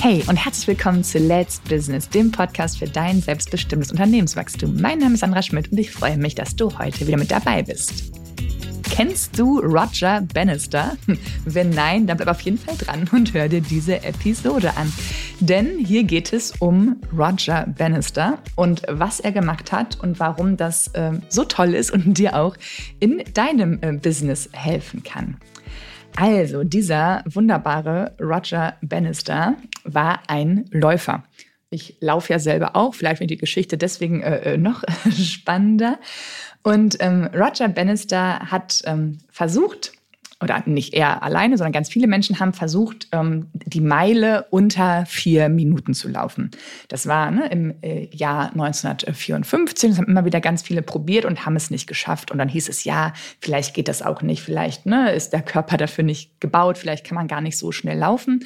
Hey und herzlich willkommen zu Let's Business, dem Podcast für dein selbstbestimmtes Unternehmenswachstum. Mein Name ist Sandra Schmidt und ich freue mich, dass du heute wieder mit dabei bist. Kennst du Roger Bannister? Wenn nein, dann bleib auf jeden Fall dran und hör dir diese Episode an. Denn hier geht es um Roger Bannister und was er gemacht hat und warum das äh, so toll ist und dir auch in deinem äh, Business helfen kann. Also, dieser wunderbare Roger Bannister war ein Läufer. Ich laufe ja selber auch, vielleicht wird die Geschichte deswegen äh, äh noch spannender. Und ähm, Roger Bannister hat ähm, versucht, oder nicht er alleine, sondern ganz viele Menschen haben versucht, ähm, die Meile unter vier Minuten zu laufen. Das war ne, im äh, Jahr 1954. Das haben immer wieder ganz viele probiert und haben es nicht geschafft. Und dann hieß es, ja, vielleicht geht das auch nicht, vielleicht ne, ist der Körper dafür nicht gebaut, vielleicht kann man gar nicht so schnell laufen.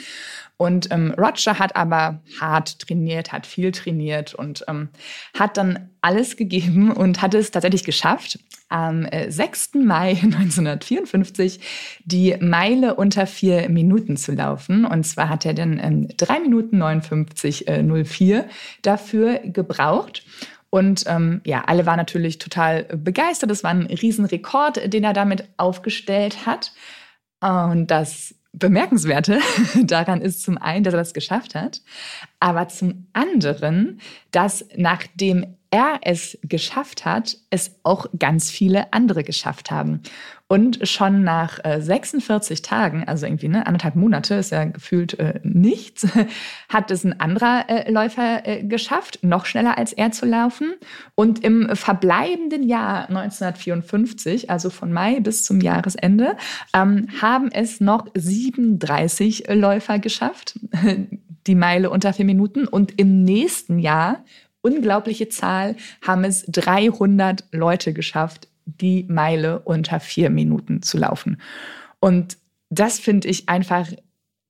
Und ähm, Roger hat aber hart trainiert, hat viel trainiert und ähm, hat dann alles gegeben und hat es tatsächlich geschafft, am 6. Äh, Mai 1954 die Meile unter vier Minuten zu laufen. Und zwar hat er dann ähm, 3 Minuten 59 äh, 04 dafür gebraucht. Und ähm, ja, alle waren natürlich total begeistert. Das war ein Riesenrekord, den er damit aufgestellt hat. Und das Bemerkenswerte daran ist zum einen, dass er das geschafft hat, aber zum anderen, dass nachdem er es geschafft hat, es auch ganz viele andere geschafft haben. Und schon nach 46 äh, Tagen, also irgendwie ne, anderthalb Monate, ist ja gefühlt äh, nichts, hat es ein anderer äh, Läufer äh, geschafft, noch schneller als er zu laufen. Und im verbleibenden Jahr 1954, also von Mai bis zum Jahresende, ähm, haben es noch 37 Läufer geschafft, die Meile unter vier Minuten. Und im nächsten Jahr unglaubliche Zahl haben es 300 Leute geschafft, die Meile unter vier Minuten zu laufen. Und das finde ich einfach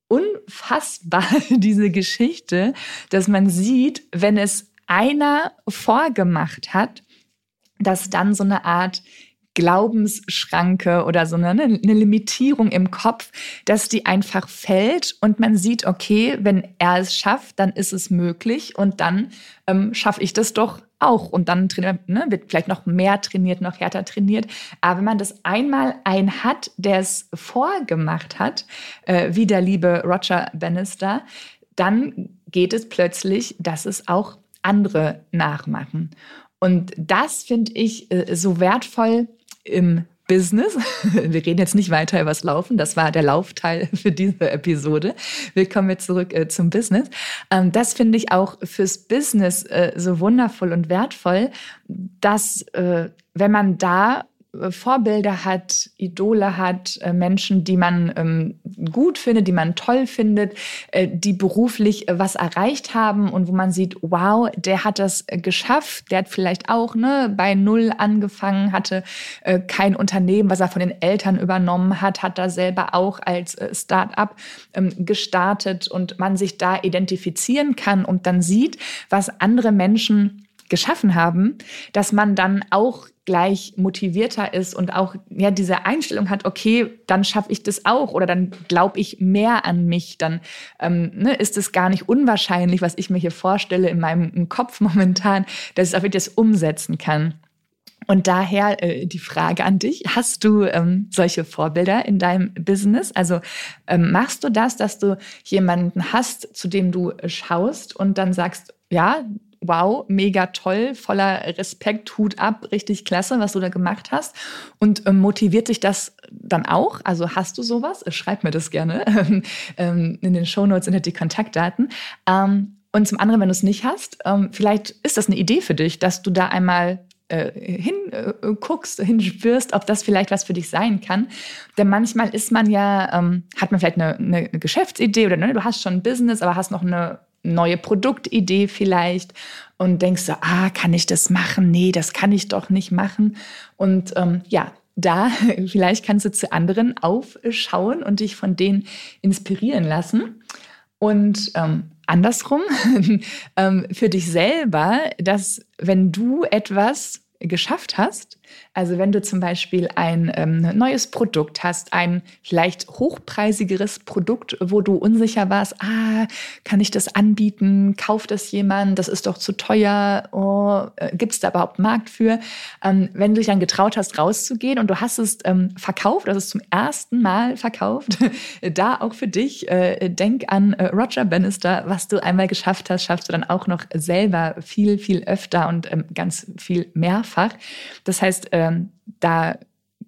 unfassbar, diese Geschichte, dass man sieht, wenn es einer vorgemacht hat, dass dann so eine Art Glaubensschranke oder so eine, eine, Limitierung im Kopf, dass die einfach fällt und man sieht, okay, wenn er es schafft, dann ist es möglich und dann ähm, schaffe ich das doch auch. Und dann ne, wird vielleicht noch mehr trainiert, noch härter trainiert. Aber wenn man das einmal ein hat, der es vorgemacht hat, äh, wie der liebe Roger Bannister, dann geht es plötzlich, dass es auch andere nachmachen. Und das finde ich äh, so wertvoll, im Business. Wir reden jetzt nicht weiter über das Laufen. Das war der Laufteil für diese Episode. Willkommen jetzt zurück äh, zum Business. Ähm, das finde ich auch fürs Business äh, so wundervoll und wertvoll, dass äh, wenn man da Vorbilder hat, Idole hat, äh, Menschen, die man ähm, gut findet, die man toll findet, äh, die beruflich was erreicht haben und wo man sieht, wow, der hat das geschafft, der hat vielleicht auch ne, bei Null angefangen, hatte kein Unternehmen, was er von den Eltern übernommen hat, hat da selber auch als Start-up ähm, gestartet und man sich da identifizieren kann und dann sieht, was andere Menschen geschaffen haben, dass man dann auch gleich motivierter ist und auch ja diese Einstellung hat, okay, dann schaffe ich das auch oder dann glaube ich mehr an mich, dann ähm, ne, ist es gar nicht unwahrscheinlich, was ich mir hier vorstelle in meinem Kopf momentan, dass ich auch wirklich das umsetzen kann. Und daher äh, die Frage an dich, hast du ähm, solche Vorbilder in deinem Business? Also ähm, machst du das, dass du jemanden hast, zu dem du schaust und dann sagst, ja, wow, mega toll, voller Respekt, Hut ab, richtig klasse, was du da gemacht hast. Und ähm, motiviert dich das dann auch? Also hast du sowas? Schreib mir das gerne. ähm, in den Shownotes halt die Kontaktdaten. Ähm, und zum anderen, wenn du es nicht hast, ähm, vielleicht ist das eine Idee für dich, dass du da einmal äh, hinguckst, äh, hinspürst, ob das vielleicht was für dich sein kann. Denn manchmal ist man ja, ähm, hat man vielleicht eine, eine Geschäftsidee oder ne, du hast schon ein Business, aber hast noch eine neue Produktidee vielleicht und denkst so, ah, kann ich das machen? Nee, das kann ich doch nicht machen. Und ähm, ja, da vielleicht kannst du zu anderen aufschauen und dich von denen inspirieren lassen. Und ähm, andersrum, ähm, für dich selber, dass wenn du etwas geschafft hast, also wenn du zum Beispiel ein ähm, neues Produkt hast, ein vielleicht hochpreisigeres Produkt, wo du unsicher warst, ah, kann ich das anbieten? Kauft das jemand? Das ist doch zu teuer. Oh, äh, Gibt es da überhaupt Markt für? Ähm, wenn du dich dann getraut hast, rauszugehen und du hast es ähm, verkauft, also es zum ersten Mal verkauft, da auch für dich, äh, denk an äh, Roger Bannister, was du einmal geschafft hast, schaffst du dann auch noch selber viel, viel öfter und ähm, ganz viel mehrfach. Das heißt, ähm, da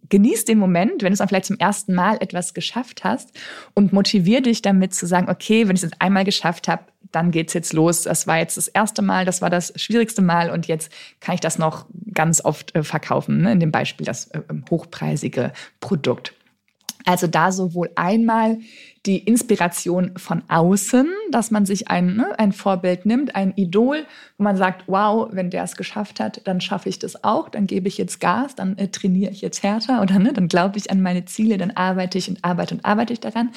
genieß den Moment, wenn du es dann vielleicht zum ersten Mal etwas geschafft hast und motivier dich damit zu sagen, okay, wenn ich es jetzt einmal geschafft habe, dann geht es jetzt los. Das war jetzt das erste Mal, das war das schwierigste Mal und jetzt kann ich das noch ganz oft äh, verkaufen. Ne? In dem Beispiel das äh, hochpreisige Produkt. Also da sowohl einmal die Inspiration von außen, dass man sich ein, ne, ein Vorbild nimmt, ein Idol, wo man sagt, wow, wenn der es geschafft hat, dann schaffe ich das auch, dann gebe ich jetzt Gas, dann äh, trainiere ich jetzt härter oder ne, dann glaube ich an meine Ziele, dann arbeite ich und arbeite und arbeite ich daran.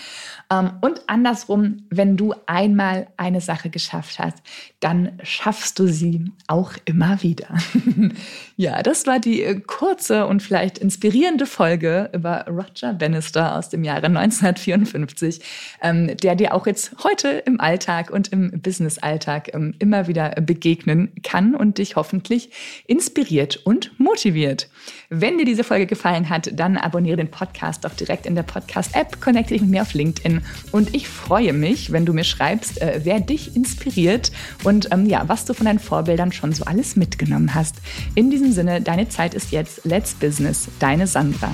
Ähm, und andersrum, wenn du einmal eine Sache geschafft hast, dann schaffst du sie auch immer wieder. ja, das war die äh, kurze und vielleicht inspirierende Folge über Roger Bannister aus dem Jahre 1954 ähm, der dir auch jetzt heute im Alltag und im Business-Alltag ähm, immer wieder begegnen kann und dich hoffentlich inspiriert und motiviert. Wenn dir diese Folge gefallen hat, dann abonniere den Podcast doch direkt in der Podcast-App, connecte dich mit mir auf LinkedIn und ich freue mich, wenn du mir schreibst, äh, wer dich inspiriert und ähm, ja, was du von deinen Vorbildern schon so alles mitgenommen hast. In diesem Sinne, deine Zeit ist jetzt. Let's Business, deine Sandra.